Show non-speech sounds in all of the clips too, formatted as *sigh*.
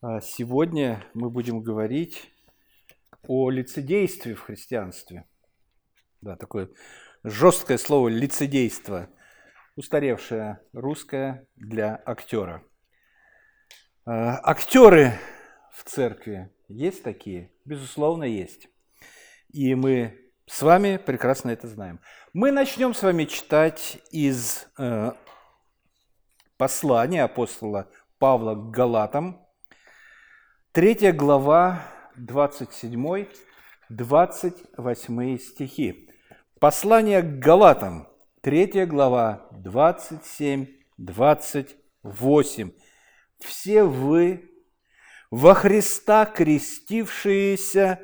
А Сегодня мы будем говорить о лицедействе в христианстве. Да, такое жесткое слово лицедейство, устаревшее русское для актера. А, Актеры в церкви есть такие? Безусловно, есть. И мы с вами прекрасно это знаем. Мы начнем с вами читать из э, послания апостола Павла к Галатам, Третья глава, 27-28 стихи. Послание к Галатам, третья глава, 27-28. Все вы во Христа крестившиеся,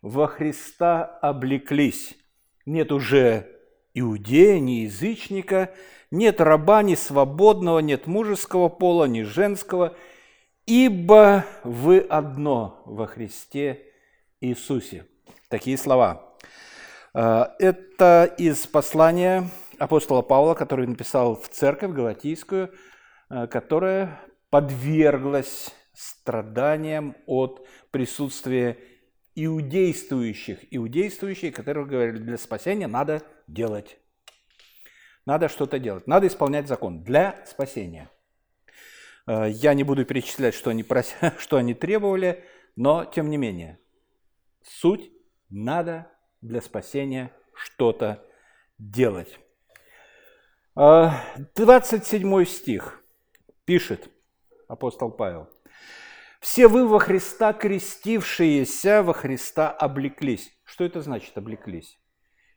во Христа облеклись. Нет уже иудея, ни язычника, нет раба, ни свободного, нет мужеского пола, ни женского – ибо вы одно во Христе Иисусе. Такие слова. Э, это из послания апостола Павла, который написал в церковь Галатийскую, э, которая подверглась страданиям от присутствия иудействующих. Иудействующие, которые говорили, для спасения надо делать. Надо что-то делать. Надо исполнять закон для спасения – я не буду перечислять, что они, прос... *laughs* что они требовали, но тем не менее, суть – надо для спасения что-то делать. 27 э, стих пишет апостол Павел. «Все вы во Христа крестившиеся, во Христа облеклись». Что это значит «облеклись»?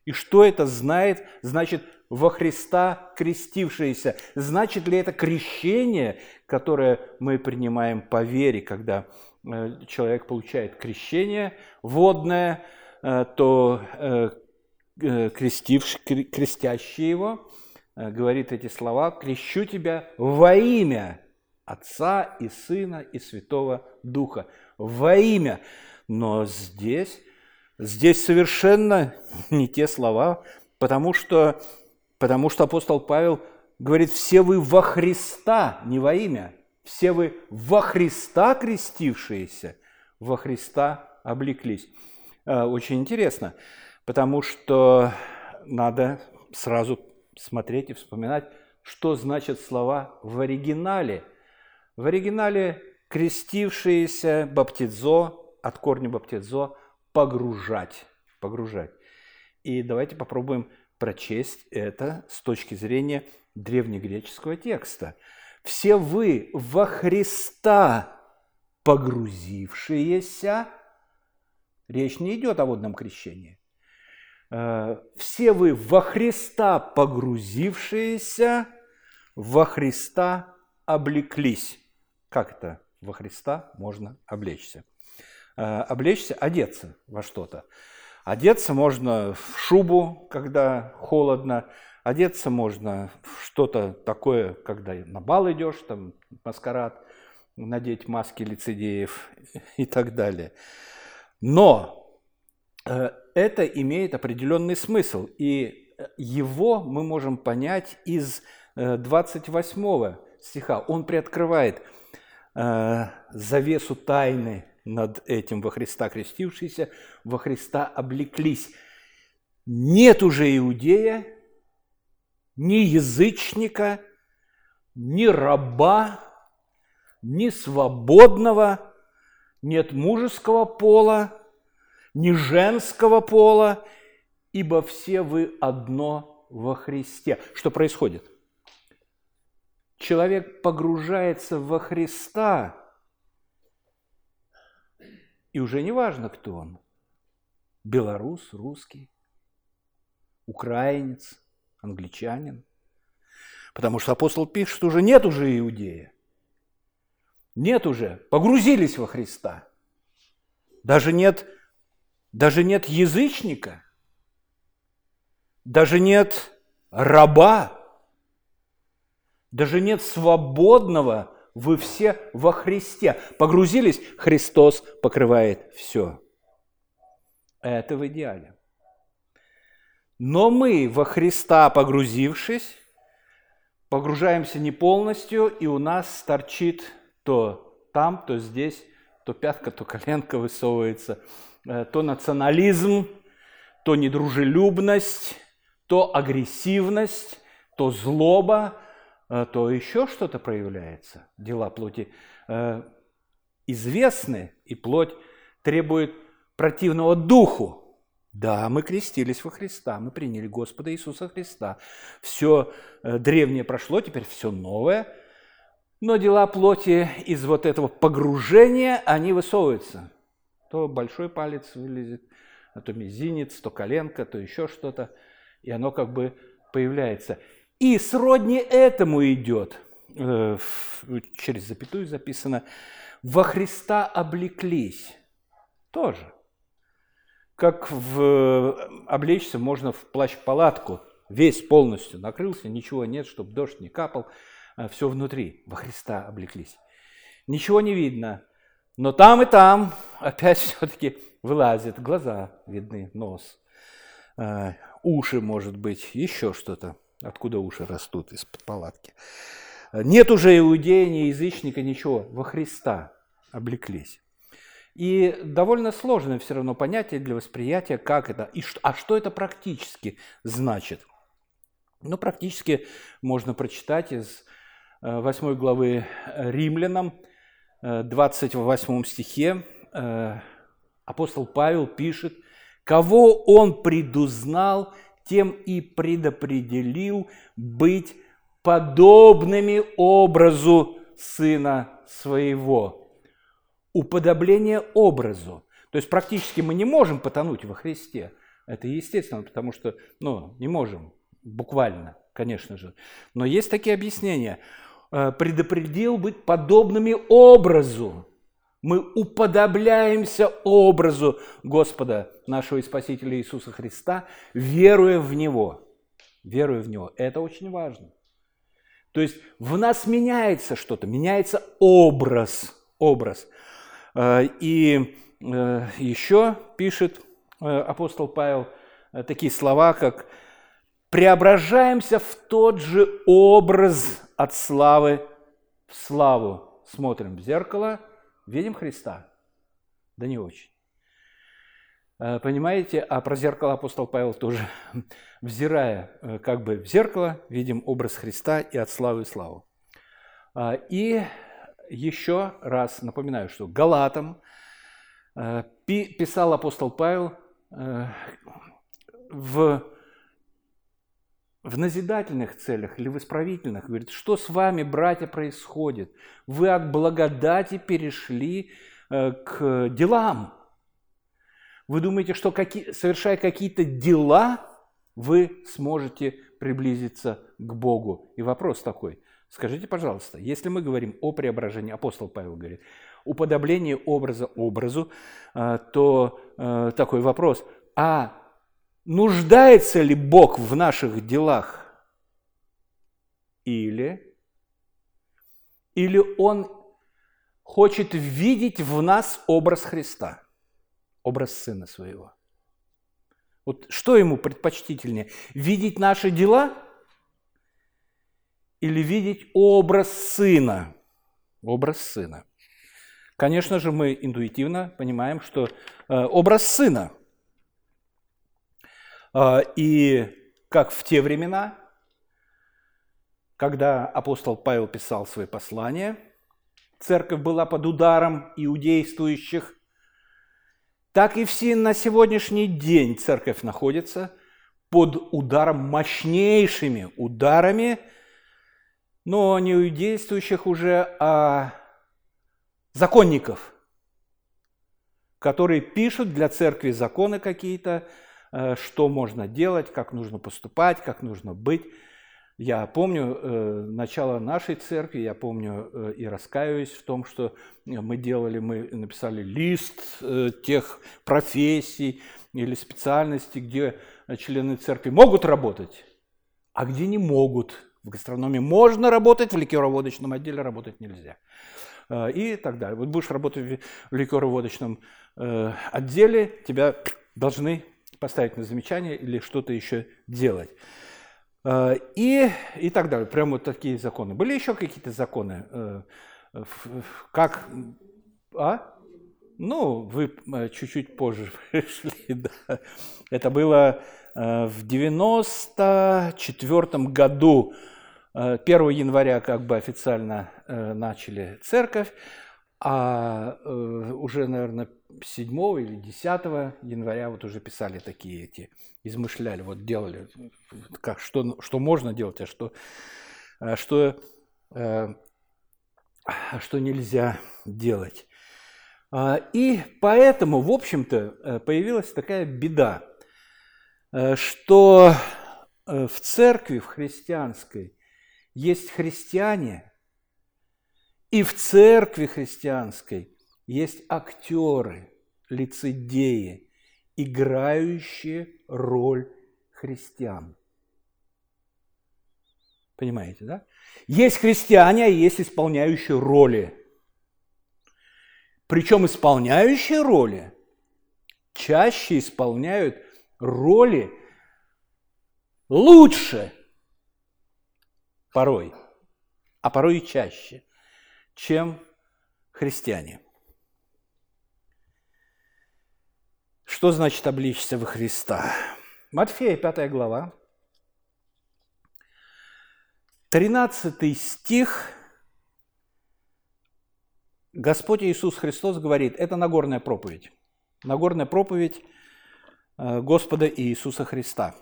И что это знает, значит во Христа крестившиеся. Значит ли это крещение, которое мы принимаем по вере, когда э, человек получает крещение водное, э, то э, крестивший, крестящий его говорит эти слова «крещу тебя во имя Отца и Сына и Святого Духа». Во имя. Но здесь, здесь совершенно не те слова, потому что Потому что апостол Павел говорит, все вы во Христа, не во имя, все вы во Христа крестившиеся, во Христа облеклись. Э, очень интересно, потому что надо сразу смотреть и вспоминать, что значат слова в оригинале. В оригинале крестившиеся баптизо, от корня баптизо, погружать, погружать. И давайте попробуем прочесть это с точки зрения древнегреческого текста. «Все вы во Христа погрузившиеся» Речь не идет о водном крещении. Э, «Все вы во Христа погрузившиеся, во Христа облеклись». Как это во Христа можно облечься? Э, облечься, одеться во что-то. Одеться можно в шубу, когда холодно, одеться можно в что-то такое, когда на бал идешь, там маскарад, надеть маски лицедеев и так далее. Но э, это имеет определенный смысл, и его мы можем понять из 28 э, стиха. Он приоткрывает завесу тайны над этим во Христа крестившиеся, во Христа облеклись. Нет уже иудея, ни язычника, ни раба, ни свободного, нет мужеского пола, ни женского пола, ибо все вы одно во Христе. Что происходит? Человек погружается во Христа – и уже не важно, кто он. Белорус, русский, украинец, англичанин. Потому что апостол пишет, что уже нет уже иудея. Нет уже, погрузились во Христа. Даже нет, даже нет язычника, даже нет раба, даже нет свободного вы все во Христе. Погрузились, Христос покрывает все. Это в идеале. Но мы во Христа погрузившись, погружаемся не полностью, и у нас торчит то там, то здесь, то пятка, то коленка высовывается, э, то национализм, то недружелюбность, то агрессивность, то злоба, то еще что-то проявляется. Дела плоти э, известны, и плоть требует противного духу. Да, мы крестились во Христа, мы приняли Господа Иисуса Христа. Все древнее прошло, теперь все новое – но дела плоти из вот этого погружения, они высовываются. То большой палец вылезет, а то мизинец, то коленка, то еще что-то. И оно как бы появляется. И сродни этому идет, э, через запятую записано, во Христа облеклись. Тоже. Как в, облечься можно в плащ-палатку, весь полностью накрылся, ничего нет, чтобы дождь не капал – а, все внутри, во Христа облеклись. Ничего не видно, но там и там опять *laughs* все-таки вылазят глаза, видны нос, уши, может быть, еще что-то. Откуда уши растут из-под палатки. Нет уже иудея, ни язычника, ничего. Во Христа облеклись. И довольно сложное все равно понятие для восприятия, как это, и что, а что это практически значит. Ну, практически можно прочитать из 8 э, главы Римлянам, 28 э, стихе, э, апостол Павел пишет, «Кого он предузнал, тем и предопределил быть подобными образу Сына Своего». Уподобление образу. То есть практически мы не можем потонуть во Христе. Это естественно, потому что, ну, не можем, буквально, конечно же. Но есть такие объяснения – Э, предопределил быть подобными образу. Мы уподобляемся образу Господа нашего Спасителя Иисуса Христа, веруя в Него. Веруя в Него. Это очень важно. То есть в нас меняется что-то, меняется образ. образ. Э, и э, еще пишет апостол Павел такие слова, как преображаемся в тот же образ от славы в славу. Смотрим в зеркало, видим Христа? Да не очень. Э, понимаете, а про зеркало апостол Павел тоже, *laughs* взирая э, как бы в зеркало, видим образ Христа и от славы в славу. А, и еще раз напоминаю, что Галатам э, писал апостол Павел в в назидательных целях или в исправительных, говорит, что с вами, братья, происходит? Вы от благодати перешли э, к делам. Вы думаете, что совершая какие-то дела, вы сможете приблизиться к Богу? И вопрос такой, скажите, пожалуйста, если мы говорим о преображении, апостол Павел говорит, уподоблении образа образу, э, то э, такой вопрос, а нуждается ли Бог в наших делах? Или, или Он хочет видеть в нас образ Христа, образ Сына Своего? Вот что ему предпочтительнее? Видеть наши дела или видеть образ Сына? Образ Сына. Конечно же, мы интуитивно понимаем, что э, образ Сына – и как в те времена, когда апостол Павел писал свои послания, церковь была под ударом иудействующих, так и все на сегодняшний день церковь находится под ударом, мощнейшими ударами, но не иудействующих уже, а законников, которые пишут для церкви законы какие-то, что можно делать, как нужно поступать, как нужно быть. Я помню э, начало нашей церкви, я помню э, и раскаиваюсь в том, что мы делали, мы написали лист э, тех профессий или специальностей, где члены церкви могут работать, а где не могут. В гастрономии можно работать, в ликероводочном отделе работать нельзя. Э, и так далее. Вот будешь работать в ликероводочном э, отделе, тебя должны поставить на замечание или что-то еще делать. Э, и, и так далее. Прямо вот такие законы. Были еще какие-то законы? Э, как... А? Ну, вы э, чуть-чуть позже *laughs* пришли, да. Это было в 94 году, 1 э, января как бы официально начали церковь, а уже, наверное, 7 или 10 января вот уже писали такие эти, измышляли, вот делали, как, что, что можно делать, а что, что, что нельзя делать. А, и поэтому, в общем-то, э, появилась такая беда, э, что э, в церкви, в христианской, есть христиане, и в церкви христианской есть актеры, лицедеи, играющие роль христиан. Понимаете, да? Есть христиане, а есть исполняющие роли причем исполняющие роли чаще исполняют роли лучше порой, а порой и чаще, чем христиане. Что значит обличься во Христа? Матфея, 5 глава, 13 стих – Господь Иисус Христос говорит, это Нагорная проповедь. Нагорная проповедь э, Господа Иисуса Христа.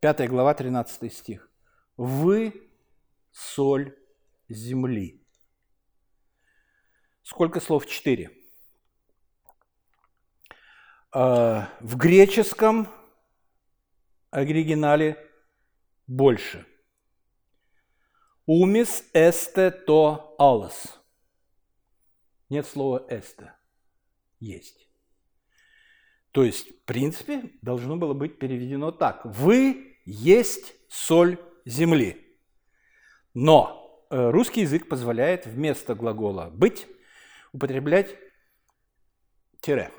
5 глава, 13 стих. «Вы – соль земли». Сколько слов? Четыре. Э, в греческом оригинале больше. «Умис эсте то алос» нет слова «эста». Есть. То есть, в принципе, должно было быть переведено так. Вы есть соль земли. Но э, русский язык позволяет вместо глагола «быть» употреблять тире.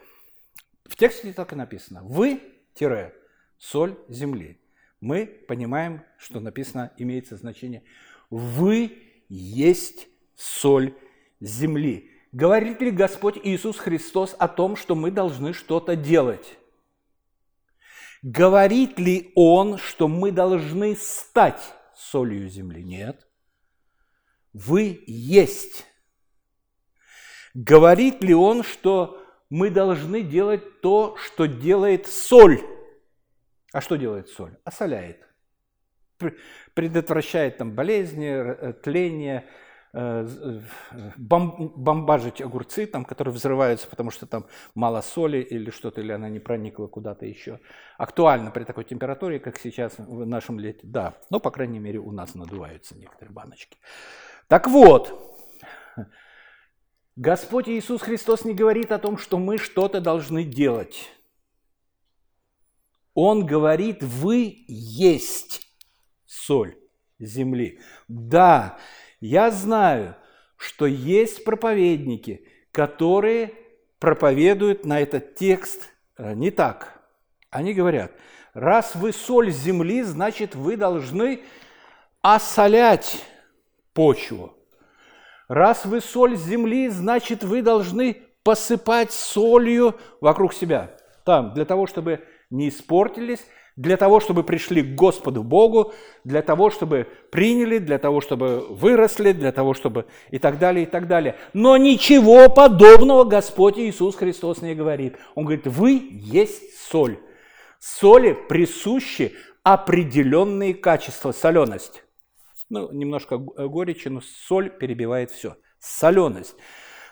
В тексте так и написано. Вы, тире, соль земли. Мы понимаем, что написано, имеется значение «вы есть соль земли». Говорит ли Господь Иисус Христос о том, что мы должны что-то делать? Говорит ли Он, что мы должны стать солью земли? Нет. Вы есть. Говорит ли Он, что мы должны делать то, что делает соль? А что делает соль? Осоляет. Предотвращает там болезни, э, тление, Э, э, бомбажить огурцы, там, которые взрываются, потому что там мало соли или что-то, или она не проникла куда-то еще. Актуально при такой температуре, как сейчас в нашем лете, да. Но, по крайней мере, у нас надуваются некоторые баночки. Так вот, Господь Иисус Христос не говорит о том, что мы что-то должны делать. Он говорит, вы есть соль земли. Да, я знаю, что есть проповедники, которые проповедуют на этот текст э, не так. Они говорят, раз вы соль земли, значит вы должны осолять почву. Раз вы соль земли, значит вы должны посыпать солью вокруг себя. Там, для того, чтобы не испортились, для того, чтобы пришли к Господу Богу, для того, чтобы приняли, для того, чтобы выросли, для того, чтобы и так далее, и так далее. Но ничего подобного Господь Иисус Христос не говорит. Он говорит, вы есть соль. Соли присущи определенные качества, соленость. Ну, немножко горечи, но соль перебивает все. Соленость.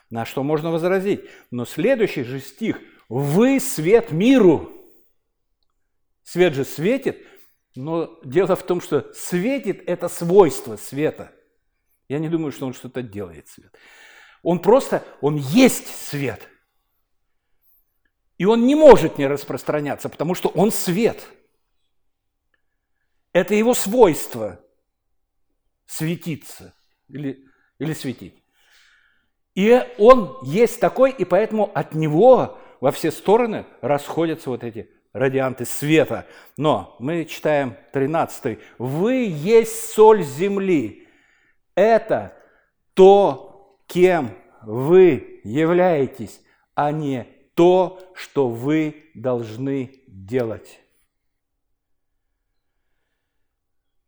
На что можно возразить? Но следующий же стих. Вы свет миру. Свет же светит, но дело в том, что светит – это свойство света. Я не думаю, что он что-то делает, свет. Он просто, он есть свет. И он не может не распространяться, потому что он свет. Это его свойство – светиться или, или светить. И он есть такой, и поэтому от него во все стороны расходятся вот эти радианты света. Но мы читаем 13. «Вы есть соль земли». Это то, кем вы являетесь, а не то, что вы должны делать.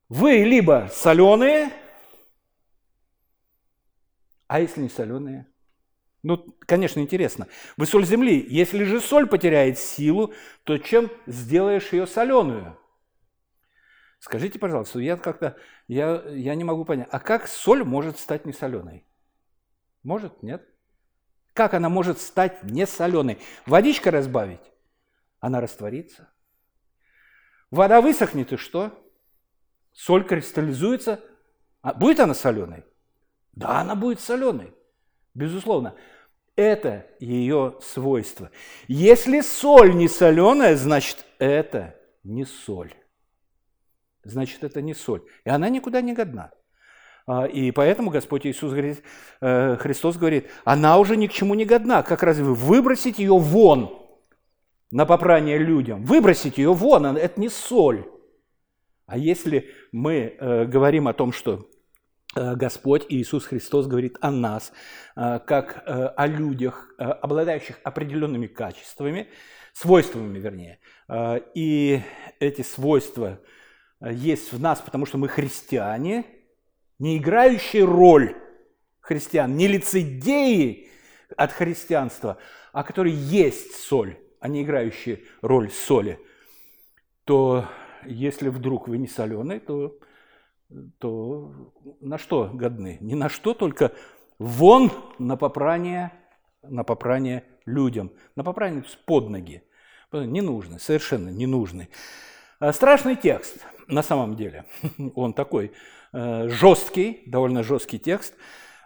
Вы либо соленые, а если не соленые? Ну, конечно, интересно. Вы соль земли. Если же соль потеряет силу, то чем сделаешь ее соленую? Скажите, пожалуйста, я как-то, я, я не могу понять, а как соль может стать не соленой? Может, нет? Как она может стать не соленой? Водичка разбавить? Она растворится. Вода высохнет и что? Соль кристаллизуется. А будет она соленой? Да, она будет соленой. Безусловно. Это ее свойство. Если соль не соленая, значит, это не соль. Значит, это не соль. И она никуда не годна. А, и поэтому Господь Иисус говорит, э, Христос говорит, она уже ни к чему не годна. Как разве вы выбросить ее вон на попрание людям? Выбросить ее вон, это не соль. А если мы э, говорим о том, что Э, Господь Иисус Христос говорит о нас, э, как э, о людях, обладающих определенными качествами, свойствами, вернее. И эти свойства есть в нас, потому что мы христиане, не играющие роль христиан, не лицедеи от христианства, а которые есть соль, а не играющие роль соли, то если вдруг вы не соленый, то то на что годны? Ни на что, только вон на попрание, на попрание людям, на попрание под ноги. Не нужны, совершенно не нужны. А страшный текст на самом деле. *laughs* Он такой э, жесткий, довольно жесткий текст.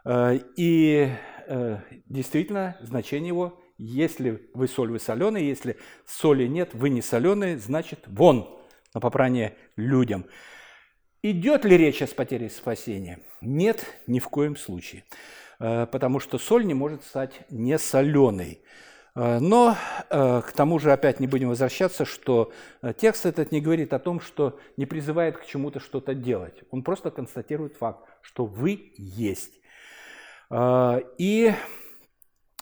Э, и э, действительно значение его, если вы соль, вы соленый, если соли нет, вы не соленый, значит вон на попрание людям. Идет ли речь о потере спасения? Нет, ни в коем случае. Э, потому что соль не может стать не соленой. Э, но э, к тому же опять не будем возвращаться, что текст этот не говорит о том, что не призывает к чему-то что-то делать. Он просто констатирует факт, что вы есть. И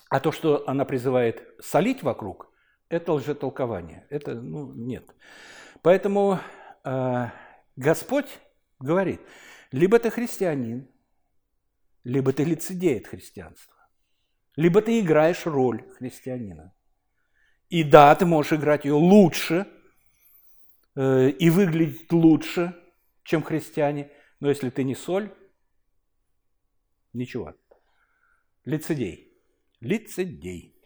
а то, что она призывает солить вокруг, это лжетолкование. Это, ну, нет. Поэтому Господь говорит, либо ты христианин, либо ты лицедей от христианства, либо ты играешь роль христианина. И да, ты можешь играть ее лучше э, и выглядеть лучше, чем христиане, но если ты не соль, ничего. Лицедей. Лицедей.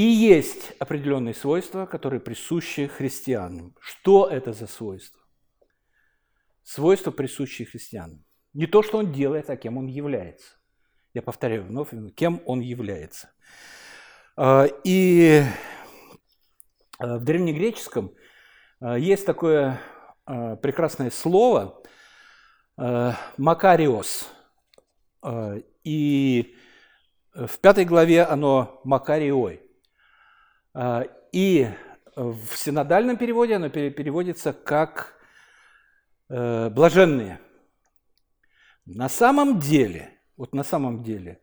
И есть определенные свойства, которые присущи христианам. Что это за свойства? свойства, присущие христианам. Не то, что он делает, а кем он является. Я повторяю вновь, кем он является. А, и а, в древнегреческом а, есть такое прекрасное слово «макариос». И в пятой главе оно «макариой». И в синодальном переводе оно переводится как э, блаженные. На самом деле, вот на самом деле,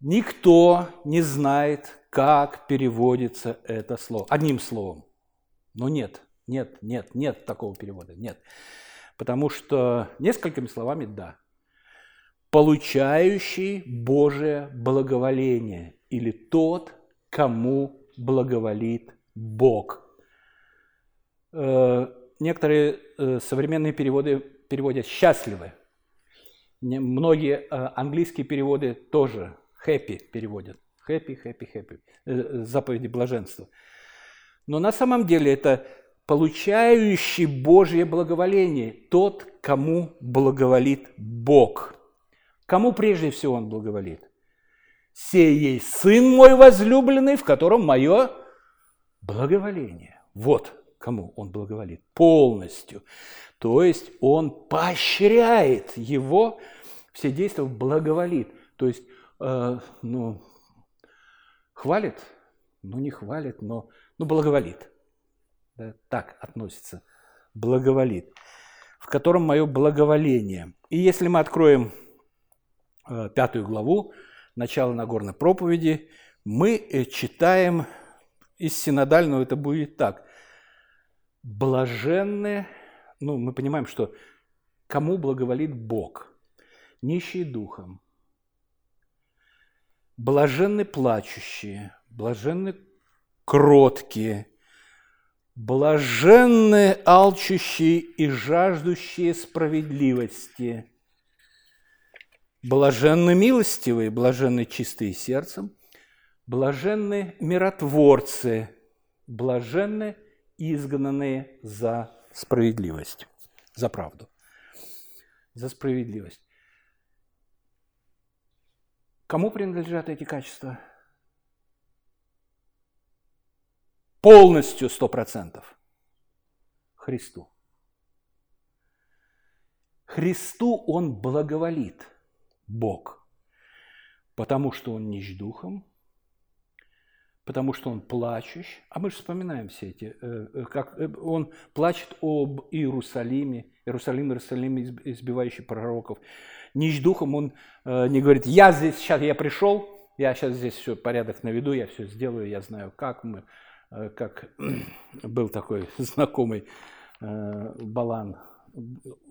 никто не знает, как переводится это слово. Одним словом. Но нет, нет, нет, нет такого перевода, нет. Потому что несколькими словами да. Получающий Божие благоволение или тот, кому благоволит Бог. Э, некоторые э, современные переводы переводят «счастливы». Многие э, английские переводы тоже «happy» переводят. «Happy, happy, happy». Заповеди блаженства. Но на самом деле это получающий Божье благоволение, тот, кому благоволит Бог. Кому прежде всего Он благоволит? «Сей ей Сын мой возлюбленный, в котором мое благоволение». Вот кому он благоволит? Полностью. То есть он поощряет его, все действия благоволит. То есть, э, ну, хвалит, ну не хвалит, но ну, благоволит. Да, так относится. Благоволит. В котором мое благоволение. И если мы откроем э, пятую главу, начало Нагорной проповеди, мы э, читаем из синодального, это будет так. Блаженны, ну, мы понимаем, что кому благоволит Бог, нищие духом, блаженны плачущие, блаженны кроткие, блаженны алчущие и жаждущие справедливости, блаженны милостивые, блаженны чистые сердцем, блаженны миротворцы, блаженны изгнанные за справедливость, за правду, за справедливость. Кому принадлежат эти качества? Полностью, сто процентов. Христу. Христу Он благоволит, Бог, потому что Он нищ духом, потому что Он плачущ. А мы же вспоминаем все эти, э, э, как э, Он плачет об Иерусалиме, Иерусалим, Иерусалим, избивающий пророков нищ духом, он не говорит, я здесь, сейчас я пришел, я сейчас здесь все порядок наведу, я все сделаю, я знаю как. Мы, как *clears throat* был такой *laughs* знакомый Балан,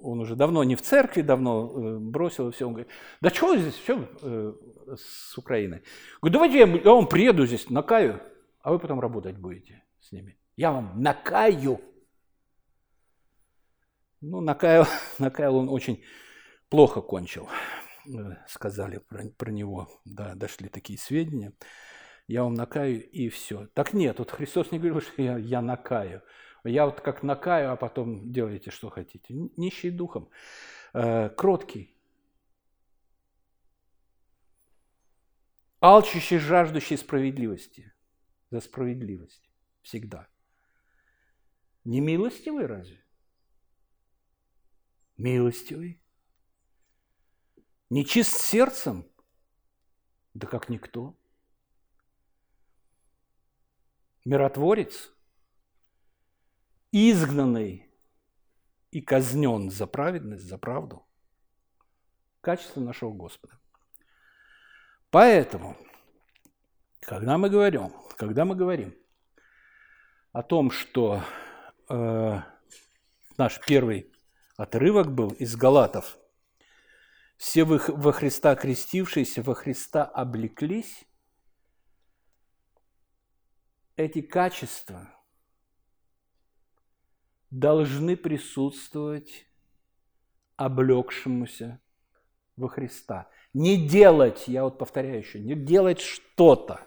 он уже давно не в церкви, давно э, бросил и все. Он говорит, да что здесь, все э, с Украины? Говорит, давайте я, я вам приеду здесь, накаю, а вы потом работать будете с ними. Я вам накаю. Ну, накаял, *laughs* накаял он очень плохо кончил, э, сказали про, про него, да, дошли такие сведения. Я вам накаю и все. Так нет, вот Христос не говорил, что я, я накаю. Я вот как накаю, а потом делайте, что хотите. Нищий духом, э, кроткий, алчущий, жаждущий справедливости. За справедливость. Всегда. Не милостивый разве? Милостивый. Нечист сердцем? Да как никто. Миротворец, изгнанный и казнен за праведность, за правду. Качество нашего Господа. Поэтому, когда мы говорим, когда мы говорим о том, что э, наш первый отрывок был из Галатов – все во Христа крестившиеся, во Христа облеклись, эти качества должны присутствовать облегшемуся во Христа. Не делать, я вот повторяю еще, не делать что-то,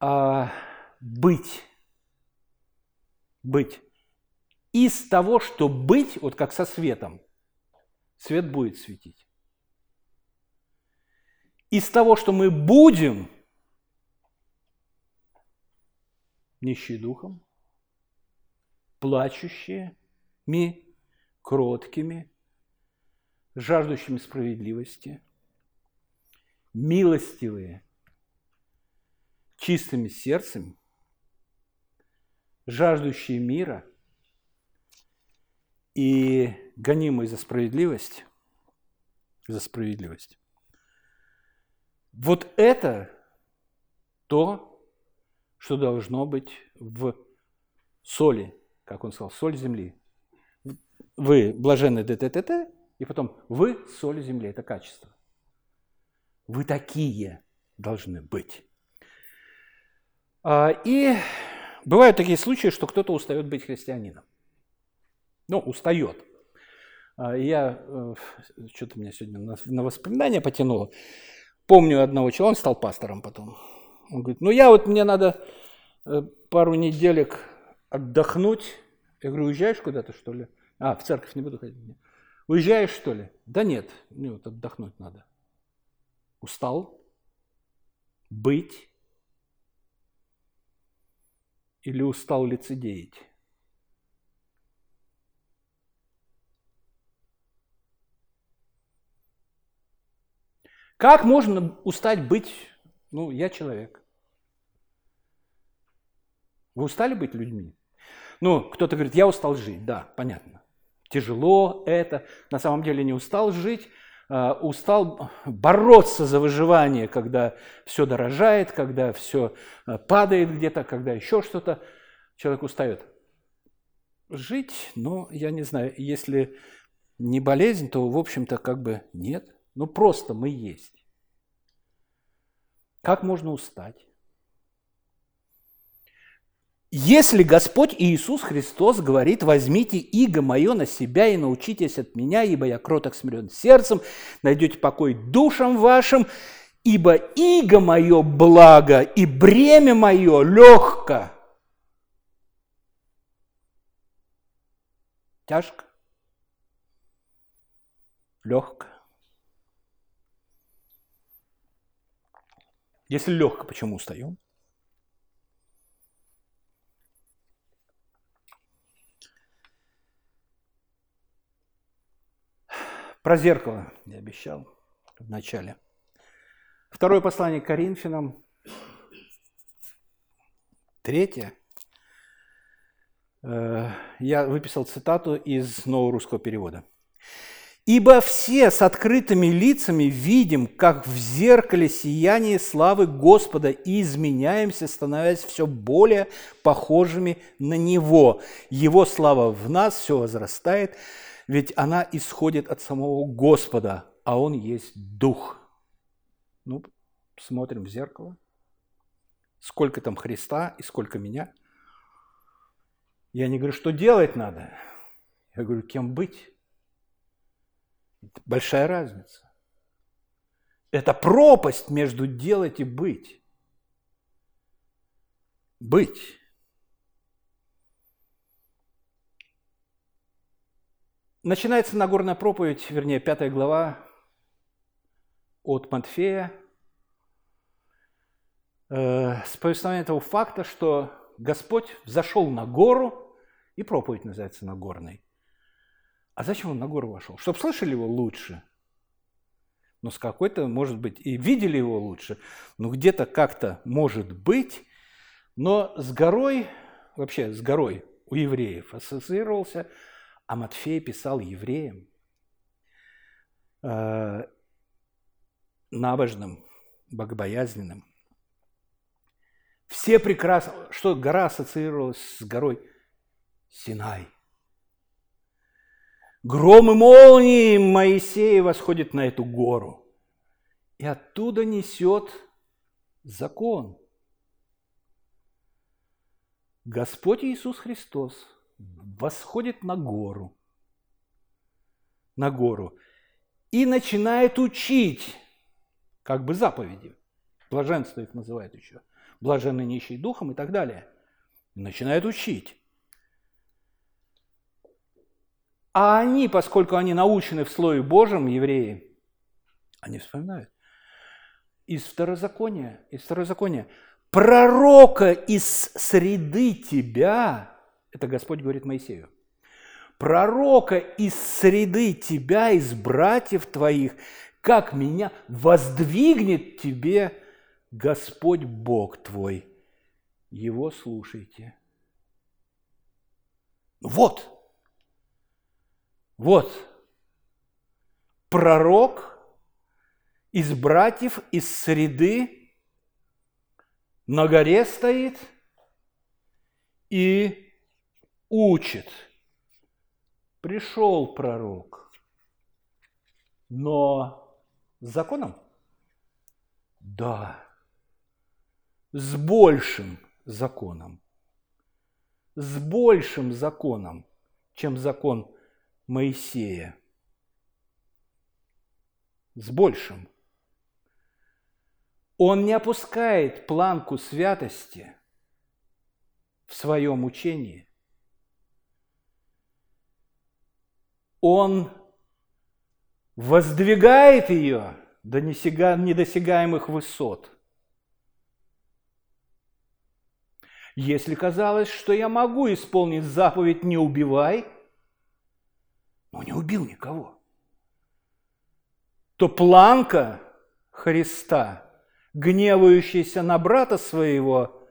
а быть. Быть. Из того, что быть, вот как со светом, свет будет светить. Из того, что мы будем нищие духом, плачущими, кроткими, жаждущими справедливости, милостивые, чистыми сердцем, жаждущие мира и гонимый за справедливость, за справедливость. Вот это то, что должно быть в соли, как он сказал, соль земли. Вы блаженны ДТТТ, и потом вы соль земли, это качество. Вы такие должны быть. А, и бывают такие случаи, что кто-то устает быть христианином. Ну, устает. А, я, э, что-то меня сегодня на воспоминания потянуло. Помню одного человека, он стал пастором потом. Он говорит, ну я вот, мне надо э, пару неделек отдохнуть. Я говорю, уезжаешь куда-то, что ли? А, в церковь не буду ходить. Уезжаешь, что ли? Да нет, мне вот отдохнуть надо. Устал? Быть? Или устал лицедеять? Как можно устать быть, ну, я человек. Вы устали быть людьми? Ну, кто-то говорит, я устал жить. Да, понятно. Тяжело это. На самом деле не устал жить, э, устал бороться за выживание, когда все дорожает, когда все э, падает где-то, когда еще что-то. Человек устает. Жить, ну, я не знаю, если не болезнь, то, в общем-то, как бы нет. Ну, просто мы есть. Как можно устать? Если Господь Иисус Христос говорит, возьмите иго мое на себя и научитесь от меня, ибо я кроток смирен сердцем, найдете покой душам вашим, ибо иго мое благо и бремя мое легко. Тяжко? Легко. Если легко, почему устаем? Про зеркало я обещал в начале. Второе послание к Коринфянам. Третье. Э, я выписал цитату из нового русского перевода. «Ибо все с открытыми лицами видим, как в зеркале сияние славы Господа, и изменяемся, становясь все более похожими на Него. Его слава в нас все возрастает, ведь она исходит от самого Господа, а Он есть Дух. Ну, смотрим в зеркало. Сколько там Христа и сколько меня. Я не говорю, что делать надо. Я говорю, кем быть. Большая разница. Это пропасть между делать и быть. Быть. Начинается Нагорная проповедь, вернее, пятая глава от Матфея э, с повествованием этого факта, что Господь зашел на гору, и проповедь называется Нагорной. А зачем он на гору вошел? Чтобы слышали его лучше. Ну, с какой-то, может быть, и видели его лучше. Ну, где-то как-то может быть. Но с горой, вообще с горой у евреев ассоциировался а Матфей писал евреям, э, набожным, богобоязненным. Все прекрасно, что гора ассоциировалась с горой Синай. Гром и молнии Моисея восходит на эту гору, и оттуда несет закон. Господь Иисус Христос – восходит на гору, на гору и начинает учить, как бы заповеди. Блаженство их называют еще. Блаженный нищий духом и так далее. Начинает учить. А они, поскольку они научены в слое Божьем, евреи, они вспоминают. Из второзакония, из второзакония, пророка из среды тебя это Господь говорит Моисею. Пророка из среды тебя, из братьев твоих, как меня воздвигнет тебе Господь Бог твой. Его слушайте. Вот, вот, пророк из братьев, из среды на горе стоит и учит. Пришел пророк, но с законом? Да, с большим законом. С большим законом, чем закон Моисея. С большим. Он не опускает планку святости в своем учении – Он воздвигает ее до недосягаемых высот. Если казалось, что я могу исполнить заповедь «не убивай», но не убил никого, то планка Христа, гневающийся на брата своего,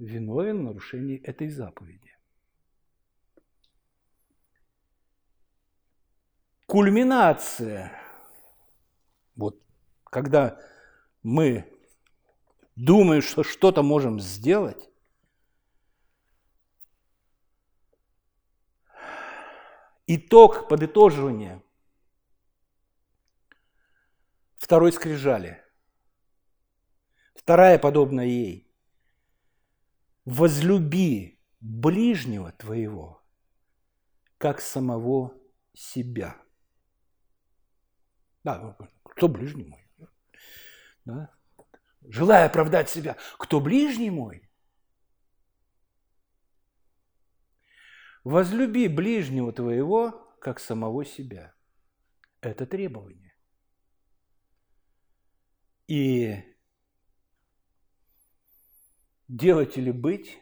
виновен в нарушении этой заповеди. Кульминация Вот когда мы думаем, что что-то можем сделать, итог подытоживания второй скрижали. Вторая, подобная ей. Возлюби ближнего твоего, как самого себя. Да, кто ближний мой? Да? Желая оправдать себя, кто ближний мой? Возлюби ближнего твоего, как самого себя. Это требование. И делать или быть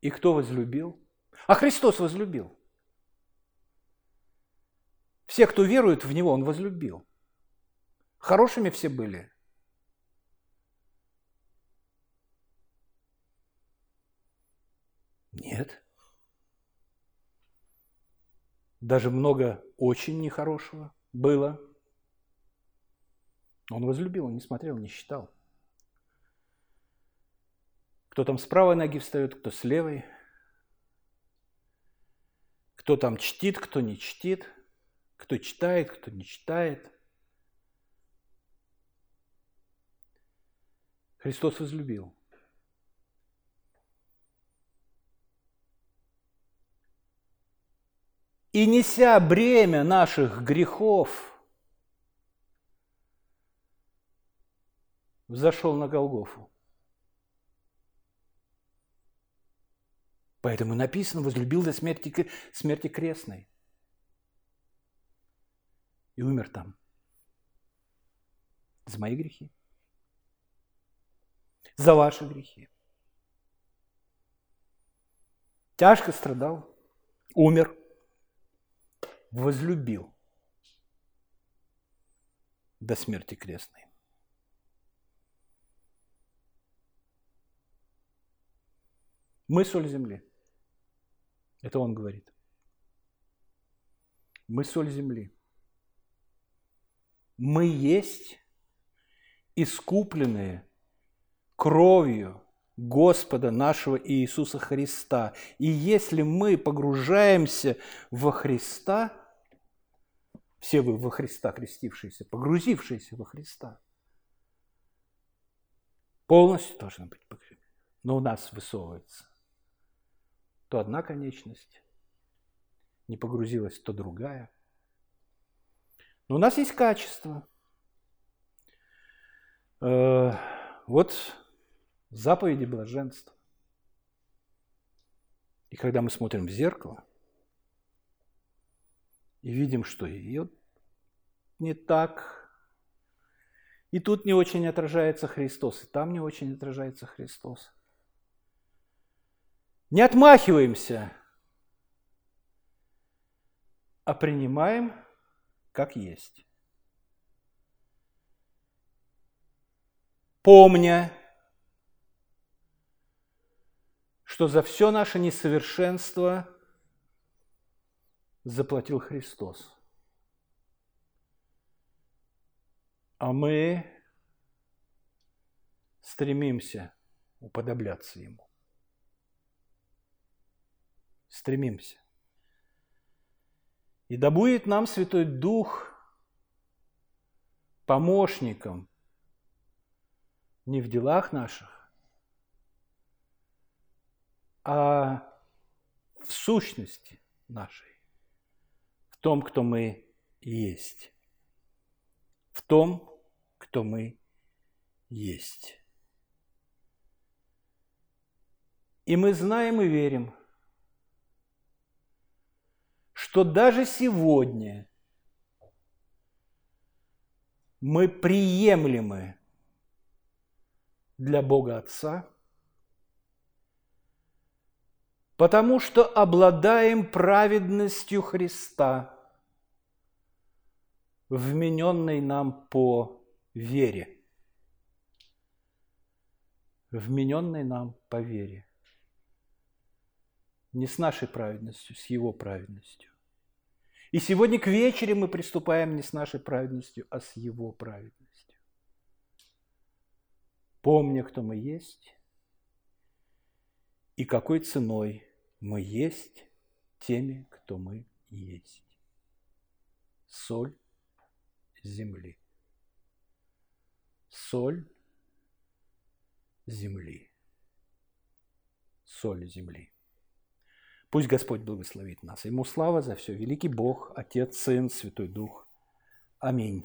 И кто возлюбил? А Христос возлюбил. Все, кто верует в Него, Он возлюбил. Хорошими все были. Нет. Даже много очень нехорошего было. Он возлюбил, он не смотрел, не считал. Кто там с правой ноги встает, кто с левой. Кто там чтит, кто не чтит. Кто читает, кто не читает. Христос возлюбил. И неся бремя наших грехов, взошел на Голгофу. Поэтому написано, возлюбил до смерти, смерти крестной. И умер там. За мои грехи. За ваши грехи. Тяжко страдал. Умер. Возлюбил до смерти крестной. Мы соль земли. Это он говорит. Мы соль земли. Мы есть искупленные кровью Господа нашего Иисуса Христа. И если мы погружаемся во Христа, все вы во Христа крестившиеся, погрузившиеся во Христа, полностью должны быть погребены. Но у нас высовывается то одна конечность не погрузилась, то другая. Но у нас есть качество. Э, вот заповеди блаженства. И когда мы смотрим в зеркало и видим, что ее не так, и тут не очень отражается Христос, и там не очень отражается Христос – не отмахиваемся, а принимаем как есть. Помня, что за все наше несовершенство заплатил Христос. А мы стремимся уподобляться Ему стремимся. И да будет нам Святой Дух помощником не в делах наших, а в сущности нашей, в том, кто мы есть, в том, кто мы есть. И мы знаем и верим – что даже сегодня мы приемлемы для Бога Отца, потому что обладаем праведностью Христа, вмененной нам по вере. Вмененной нам по вере. Не с нашей праведностью, с Его праведностью. И сегодня к вечере мы приступаем не с нашей праведностью, а с Его праведностью. Помня, кто мы есть и какой ценой мы есть теми, кто мы есть. Соль земли. Соль земли. Соль земли. Пусть Господь благословит нас. Ему слава за все. Великий Бог, Отец, Сын, Святой Дух. Аминь.